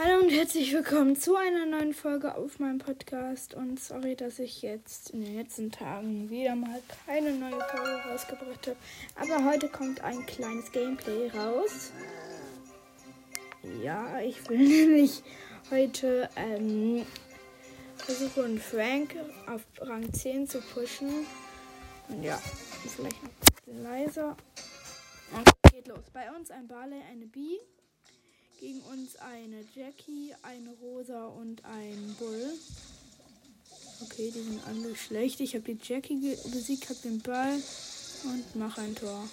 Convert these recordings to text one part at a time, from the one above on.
Hallo und herzlich willkommen zu einer neuen Folge auf meinem Podcast. Und sorry, dass ich jetzt in den letzten Tagen wieder mal keine neue Folge rausgebracht habe. Aber heute kommt ein kleines Gameplay raus. Ja, ich will nämlich heute ähm, versuchen, Frank auf Rang 10 zu pushen. Und ja, vielleicht noch ein bisschen leiser. Und geht los. Bei uns ein Barley, eine Bee. Gegen uns eine Jackie, eine Rosa und ein Bull. Okay, die sind alle schlecht. Ich habe die Jackie besiegt, habe den Ball und mache ein Tor.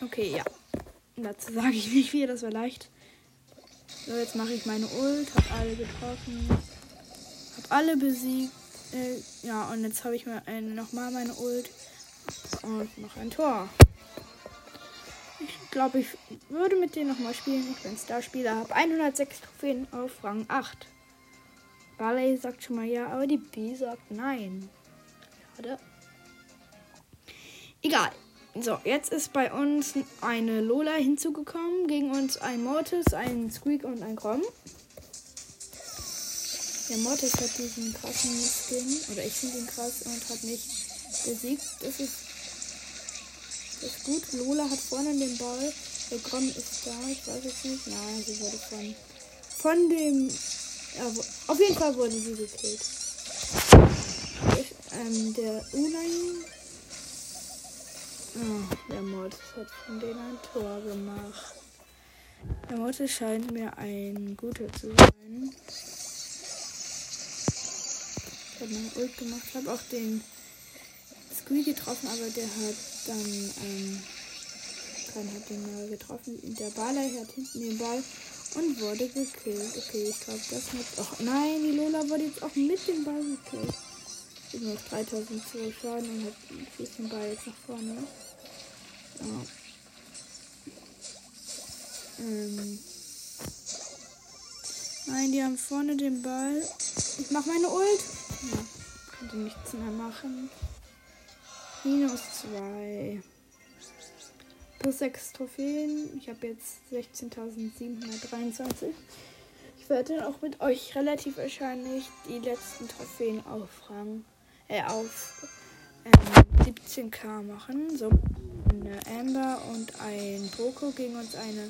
Okay, ja. Dazu sage ich nicht viel, das war leicht. So, jetzt mache ich meine Ult, habe alle getroffen, habe alle besiegt. Äh, ja, und jetzt habe ich mir nochmal meine Ult und mache ein Tor glaube, ich würde mit denen nochmal spielen. Ich bin Starspieler, habe 106 Trophäen auf Rang 8. Barley sagt schon mal ja, aber die B sagt nein. Schade. Egal. So, jetzt ist bei uns eine Lola hinzugekommen. Gegen uns ein Mortis, ein Squeak und ein Grom. Der Mortis hat diesen krassen Skin. Oder ich finde ihn krass und hat mich besiegt. Das ist ist gut. Lola hat vorne den Ball. Grom ist da. Ich weiß jetzt nicht. Nein, sie wurde von, von dem. Ja, auf jeden Fall wurde sie gekillt. Ich, ähm, der Unai. Oh, der Mod hat von denen ein Tor gemacht. Der Mod scheint mir ein guter zu sein. Ich habe mein Ult gemacht. Habe auch den Squee getroffen, aber der hat dann, ähm, keiner hat den mal getroffen. Der Baller hat hinten den Ball und wurde gekillt. Okay, ich glaube, das hat. Ach nein, die Lola wurde jetzt auch mit dem Ball gekillt. Ich auf 3012 Schaden und hat schießt den Ball jetzt nach vorne. Ja. Ähm. Nein, die haben vorne den Ball. Ich mach meine Ult. Ja, konnte nichts mehr machen. Minus 2. Plus 6 Trophäen. Ich habe jetzt 16.723. Ich werde auch mit euch relativ wahrscheinlich die letzten Trophäen auf Rang, äh, auf ähm, 17k machen. So, eine Amber und ein Poco gegen uns eine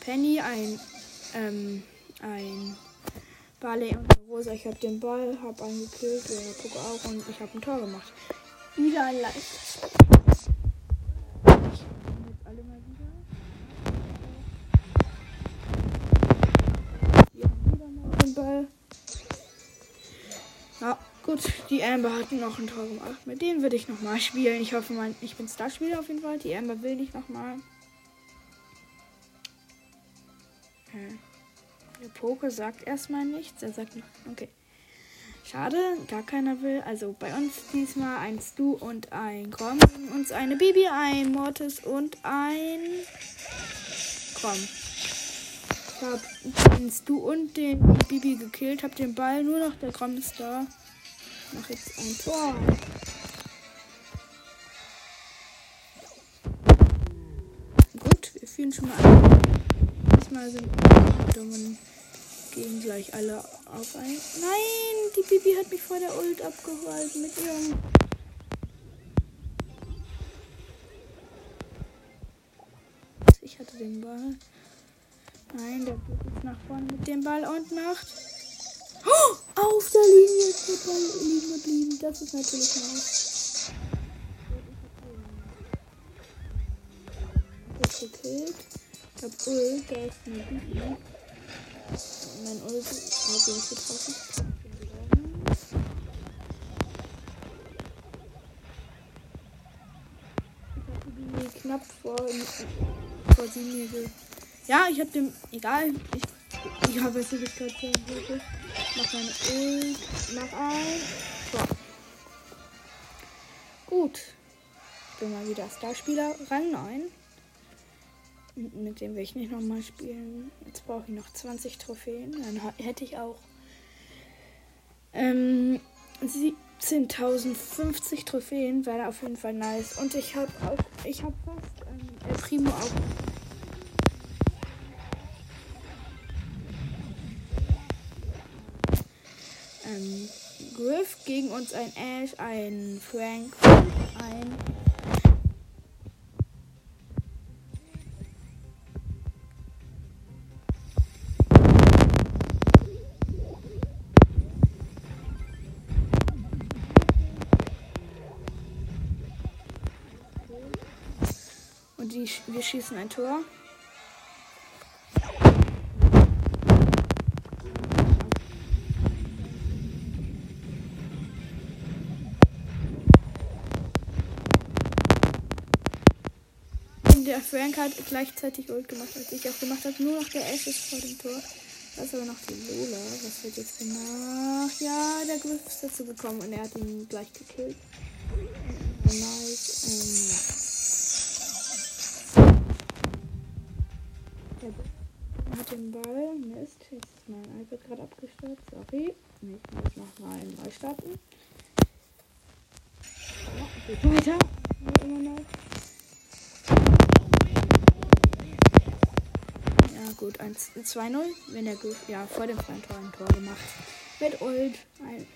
Penny, ein, ähm, ein Barley und eine Rosa. Ich habe den Ball, habe einen gekillt, der Poco auch und ich habe ein Tor gemacht wieder ein Ball. Ja, gut. Die Amber hat noch ein Tor gemacht. Mit denen würde ich nochmal spielen. Ich hoffe, mein, ich bin Starspieler auf jeden Fall. Die Amber will nicht nochmal. Der Poker sagt erstmal nichts. Er sagt noch. Okay. Schade, gar keiner will. Also bei uns diesmal ein Stu und ein Grom. Uns eine Bibi, ein Mortis und ein Grom. Ich habe den Stu und den Bibi gekillt, habe den Ball, nur noch der Grom ist da. Mach jetzt ein Tor. Gut, wir fühlen schon mal an. Diesmal sind wir dummen gehen gleich alle auf ein. Nein, die Bibi hat mich vor der Ult abgehalten mit ihrem. Ich hatte den Ball. Nein, der geht jetzt nach vorne mit dem Ball und macht. Oh, auf der Linie ist der Ball liegen geblieben. Das ist natürlich nice. Gekillt. Ich hab Ult, da ist eine Bibi mein Ult hat ihn getroffen. Ich hatte die knapp vor, vor sieben Minuten. Ja, ich hab dem. Egal. Ich, ich habe es nicht gehört. Mach meine Ult. Mach ein. So. Gut. Ich bin mal wieder Starspieler. Rang 9 mit dem will ich nicht nochmal spielen. Jetzt brauche ich noch 20 Trophäen. Dann hätte ich auch ähm, 17.050 Trophäen. Wäre auf jeden Fall nice. Und ich habe auch, ich habe fast ähm, El Primo auch ähm, Griff gegen uns ein Ash, ein Frank, ein Die, wir schießen ein Tor. Der Frank hat gleichzeitig Ult gemacht, als ich auch gemacht habe. Nur noch der Ash ist vor dem Tor. Das ist aber noch die Lola. Was wird jetzt gemacht? Ja, der Griff ist dazu gekommen und er hat ihn gleich gekillt. Nice. Ähm, ja. Mit dem Ball. Mist. Jetzt ist mein iPad gerade abgestürzt. Sorry. Ich muss nochmal neu starten. Ja, geht weiter. Ja, gut, 2-0. Wenn der Griff, ja, vor dem freien Tor ein Tor gemacht. Mit Ult. Ein,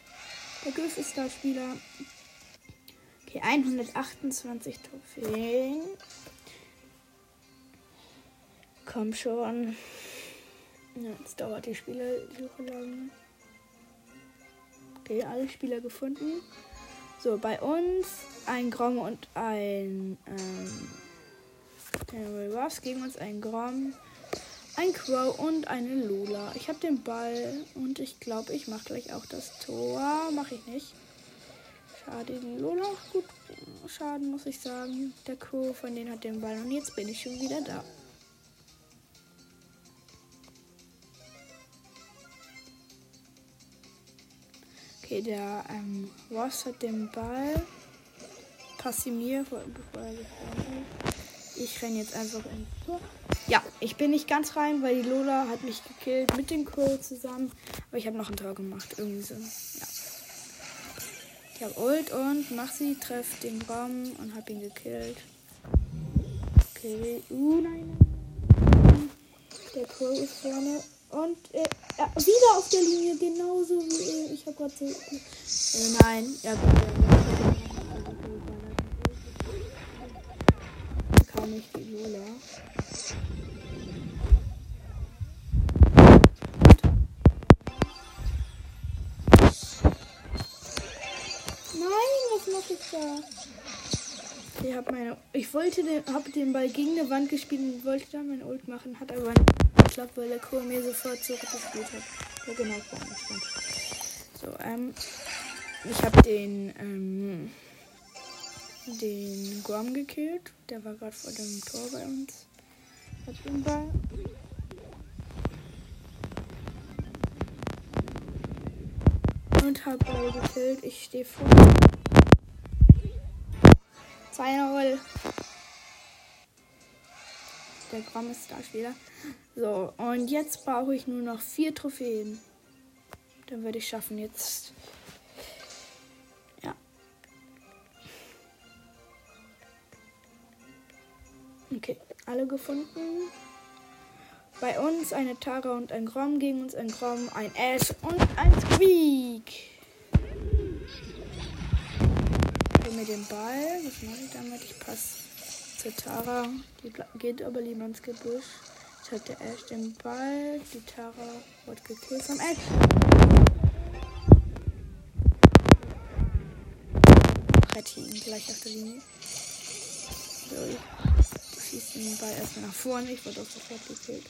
der Griff ist da Spieler. Okay, 128 Trophäen. Komm schon. Jetzt dauert die Spielersuche lang. Okay, alle Spieler gefunden. So, bei uns ein Grom und ein ähm, General Ruffs gegen uns ein Grom ein Crow und eine Lola. Ich habe den Ball und ich glaube, ich mache gleich auch das Tor. Mache ich nicht. Schade, die Lola. Gut, Schaden muss ich sagen. Der Crow von denen hat den Ball und jetzt bin ich schon wieder da. Okay, der ähm, Ross hat den Ball. Pass mir, bevor Ich renne jetzt einfach Tor. Ja, ich bin nicht ganz rein, weil die Lola hat mich gekillt mit dem Crow zusammen. Aber ich habe noch ein Tor gemacht. Irgendwie so. Ja. Ich habe Ult und mach sie, treff den Baum und hab ihn gekillt. Okay. Uh, nein. Der Crow ist vorne. Und äh, ja, wieder auf der Linie, genauso wie er. Ich habe gerade so. Äh, nein, ja gut. Kam nicht die Lola. mache ich da? Ich habe meine. Ich wollte den, habe den Ball gegen eine Wand gespielt und wollte da mein Ult machen, hat aber nicht geklappt, weil der Kur mir sofort zurückgespielt hat. Ja, genau, vor mir stand. So, ähm. Ich habe den, ähm. Den Grom gekillt. Der war gerade vor dem Tor bei uns. Hat den Ball. Und hab Ball gekillt. Ich stehe vor. 2-0. Der Gramm ist da wieder. So, und jetzt brauche ich nur noch vier Trophäen. Dann würde ich schaffen jetzt. Ja. Okay, alle gefunden. Bei uns eine Tara und ein Grom, gegen uns ein Grom, ein Ash und ein Squeak. mir den Ball. Was mache ich damit? Ich passe zu Tara. Die geht aber lieber ins Gebüsch. Jetzt hat der Ash den Ball. Die Tara wird gekillt vom Ash. Rette ihn gleich auf der Linie. So, ich schieße den Ball erstmal nach vorne. Ich wurde auch sofort gekillt.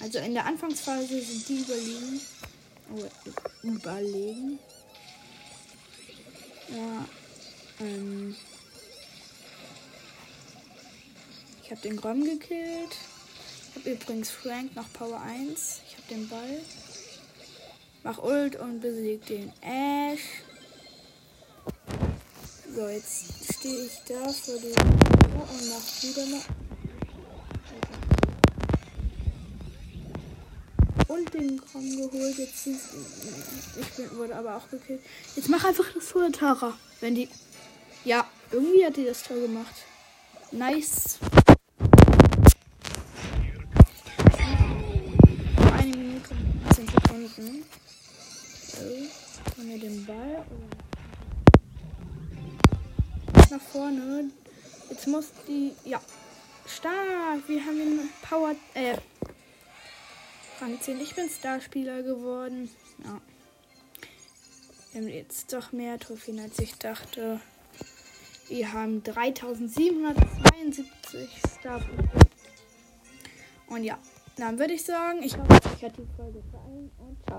Also in der Anfangsphase sind die überlegen. Oh, überlegen. Ja, ähm ich habe den Grom gekillt. Ich habe übrigens Frank noch Power 1. Ich habe den Ball. Mach Ult und besieg den Ash. So, jetzt stehe ich da vor dem und mach wieder mal. Und den Grom geholt. Jetzt ich bin, wurde aber auch gekillt. Jetzt mach einfach das Tor, Tara. Wenn die ja, irgendwie hat die das toll gemacht. Nice. schießen. Ohne den Ball. Nach vorne. Jetzt muss die. Ja. Stark! Wir haben den Power. Äh. Rang 10. Ich bin Starspieler geworden. Ja. Wir haben jetzt doch mehr Trophäen als ich dachte. Wir haben 3772 Starpunkte. Und ja, dann würde ich sagen, ich hoffe euch hat die Folge gefallen und ciao.